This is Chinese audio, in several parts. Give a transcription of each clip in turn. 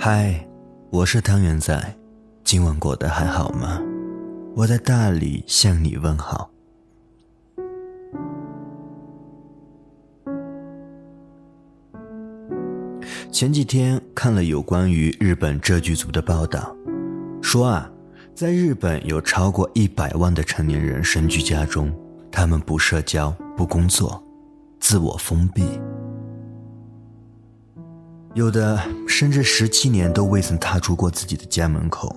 嗨，我是汤圆仔，今晚过得还好吗？我在大理向你问好。前几天看了有关于日本这剧组的报道，说啊，在日本有超过一百万的成年人身居家中，他们不社交、不工作，自我封闭，有的甚至十七年都未曾踏出过自己的家门口。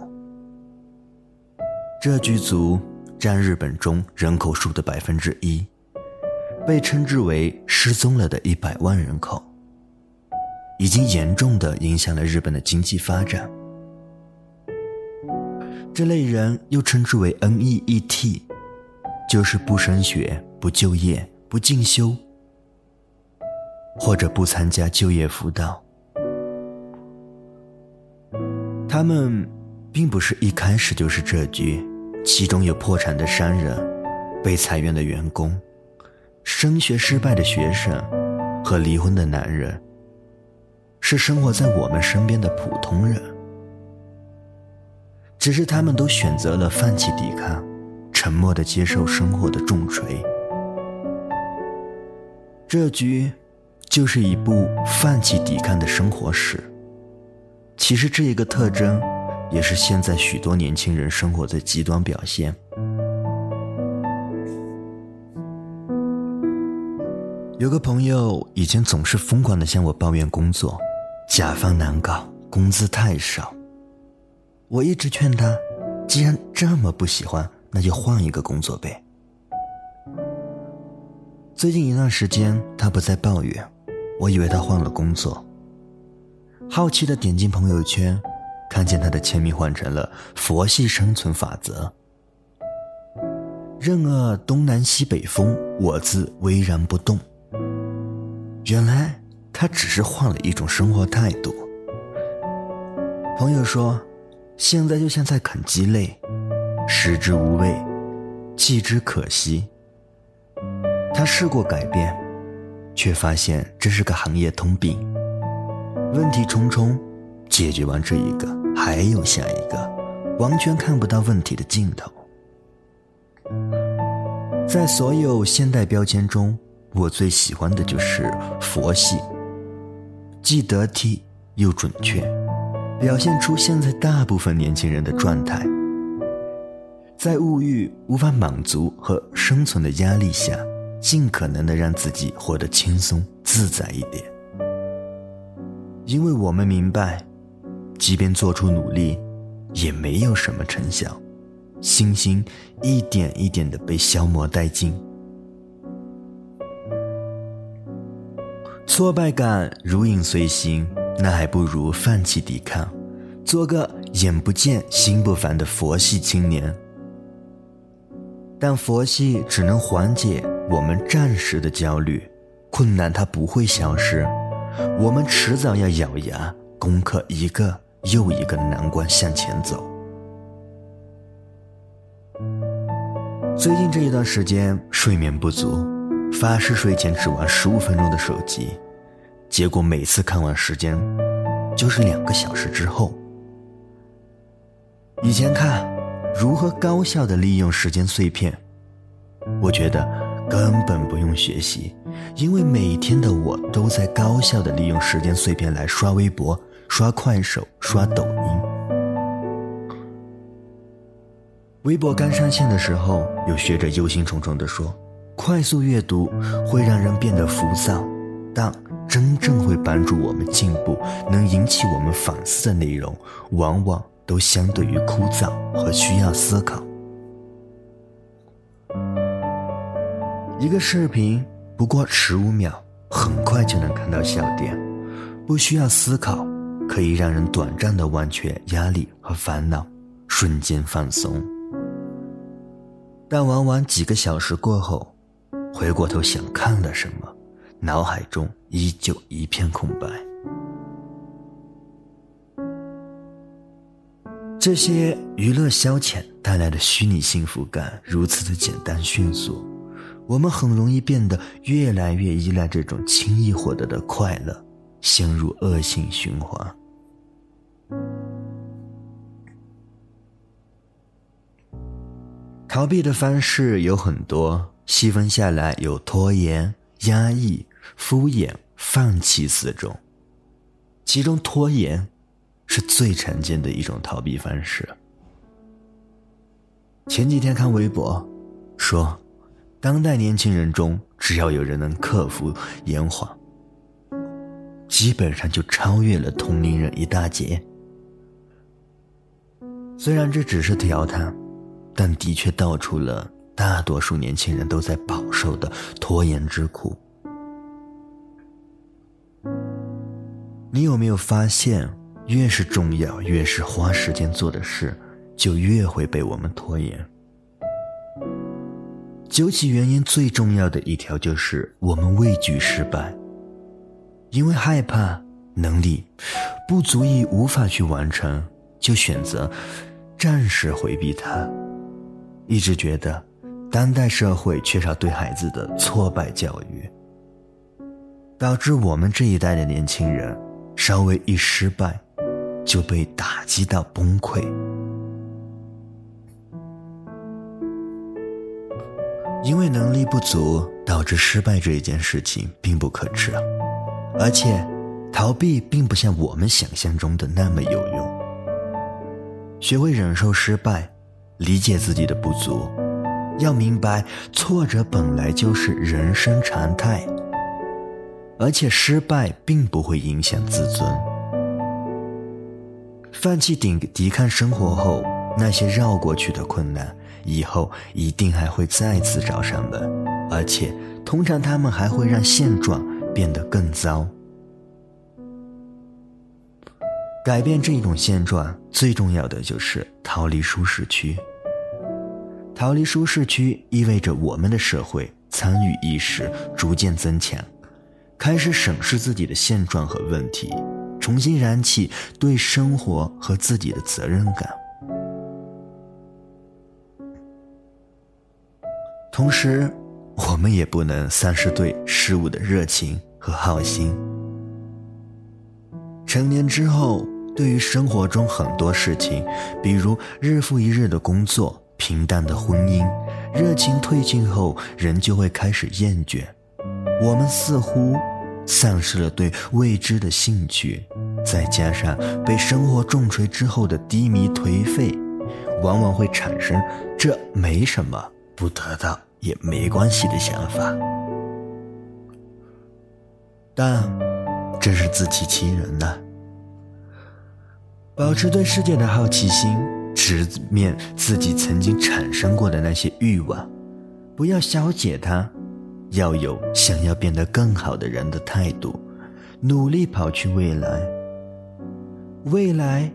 这剧组占日本中人口数的百分之一，被称之为失踪了的一百万人口。已经严重的影响了日本的经济发展。这类人又称之为 NEET，就是不升学、不就业、不进修，或者不参加就业辅导。他们并不是一开始就是这局，其中有破产的商人、被裁员的员工、升学失败的学生和离婚的男人。是生活在我们身边的普通人，只是他们都选择了放弃抵抗，沉默的接受生活的重锤。这局就是一部放弃抵抗的生活史。其实这一个特征，也是现在许多年轻人生活的极端表现。有个朋友以前总是疯狂的向我抱怨工作。甲方难搞，工资太少。我一直劝他，既然这么不喜欢，那就换一个工作呗。最近一段时间，他不再抱怨，我以为他换了工作。好奇的点进朋友圈，看见他的签名换成了“佛系生存法则”，任尔东南西北风，我自巍然不动。原来。他只是换了一种生活态度。朋友说，现在就像在啃鸡肋，食之无味，弃之可惜。他试过改变，却发现这是个行业通病。问题重重，解决完这一个，还有下一个，完全看不到问题的尽头。在所有现代标签中，我最喜欢的就是佛系。既得体又准确，表现出现在大部分年轻人的状态。在物欲无法满足和生存的压力下，尽可能的让自己活得轻松自在一点。因为我们明白，即便做出努力，也没有什么成效，信心一点一点的被消磨殆尽。挫败感如影随形，那还不如放弃抵抗，做个眼不见心不烦的佛系青年。但佛系只能缓解我们暂时的焦虑，困难它不会消失，我们迟早要咬牙攻克一个又一个难关向前走。最近这一段时间睡眠不足。发誓睡前只玩十五分钟的手机，结果每次看完时间，就是两个小时之后。以前看如何高效的利用时间碎片，我觉得根本不用学习，因为每天的我都在高效的利用时间碎片来刷微博、刷快手、刷抖音。微博刚上线的时候，有学者忧心忡忡地说。快速阅读会让人变得浮躁，但真正会帮助我们进步、能引起我们反思的内容，往往都相对于枯燥和需要思考。一个视频不过十五秒，很快就能看到笑点，不需要思考，可以让人短暂的忘却压力和烦恼，瞬间放松。但往往几个小时过后，回过头想看了什么，脑海中依旧一片空白。这些娱乐消遣带来的虚拟幸福感如此的简单迅速，我们很容易变得越来越依赖这种轻易获得的快乐陷入恶性循环。逃避的方式有很多细分下来有拖延压抑敷衍放弃四种其中拖延是最常见的一种逃避方式。前几天看微博说当代年轻人中，只要有人能克服延缓，基本上就超越了同龄人一大截。虽然这只是调侃。但的确道出了大多数年轻人都在饱受的拖延之苦。你有没有发现，越是重要、越是花时间做的事，就越会被我们拖延？究其原因，最重要的一条就是我们畏惧失败，因为害怕能力不足以、无法去完成，就选择暂时回避它。一直觉得，当代社会缺少对孩子的挫败教育，导致我们这一代的年轻人，稍微一失败，就被打击到崩溃。因为能力不足导致失败这一件事情并不可耻，而且逃避并不像我们想象中的那么有用。学会忍受失败。理解自己的不足，要明白挫折本来就是人生常态，而且失败并不会影响自尊。放弃抵抵抗生活后，那些绕过去的困难，以后一定还会再次找上门，而且通常他们还会让现状变得更糟。改变这种现状，最重要的就是逃离舒适区。逃离舒适区意味着我们的社会参与意识逐渐增强，开始审视自己的现状和问题，重新燃起对生活和自己的责任感。同时，我们也不能丧失对事物的热情和好心。成年之后，对于生活中很多事情，比如日复一日的工作。平淡的婚姻，热情褪尽后，人就会开始厌倦。我们似乎丧失了对未知的兴趣，再加上被生活重锤之后的低迷颓废，往往会产生“这没什么，不得到也没关系”的想法。但这是自欺欺人的。保持对世界的好奇心。直面自己曾经产生过的那些欲望，不要消解它，要有想要变得更好的人的态度，努力跑去未来。未来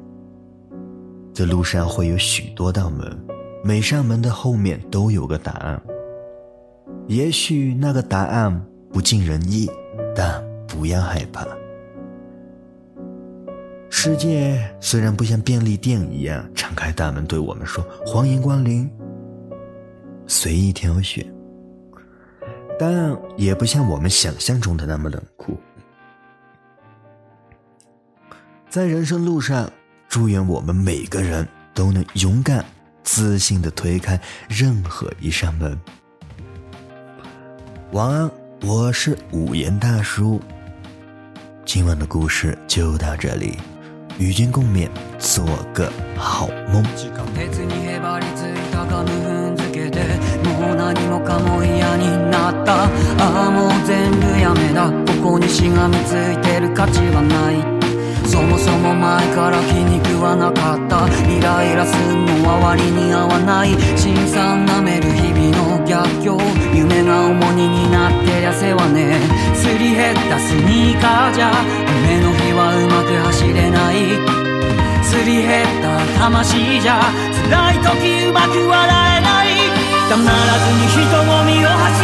的路上会有许多道门，每扇门的后面都有个答案。也许那个答案不尽人意，但不要害怕。世界虽然不像便利店一样敞开大门对我们说“欢迎光临，随意挑选”，但也不像我们想象中的那么冷酷。在人生路上，祝愿我们每个人都能勇敢、自信的推开任何一扇门。晚安，我是五言大叔。今晚的故事就到这里。与君共勉，做个好梦。地下鉄にへばりついたガム踏んづけてもう何もかも嫌になったああもう全部やめだここにしがみついてる価値はないそもそも 前から気に食わなかった。イライラすんのは割に合わない。辛酸なめる日々の逆境。夢が重荷になってりゃせはね。すり減ったスニーカーじゃ。夢の日はうまく走れない。すり減った魂じゃ。辛い時うまく笑えない。たまらずに人混みを走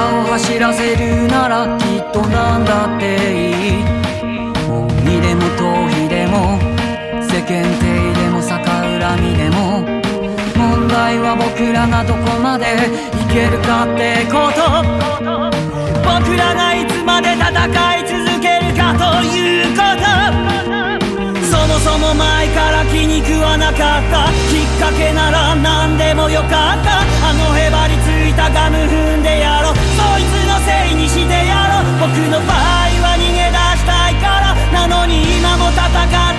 を走らせるならきっと何だっていい。本気でも逃避でも世間体でも逆恨みでも問題は僕らがどこまでいけるかってこと。僕らがいつまで戦い続けるかということ。そもそも前から気に食わなかった。きっかけなら何でもよかった。あのへばりついたガム踏僕の場合は逃げ出したいからなのに今も戦う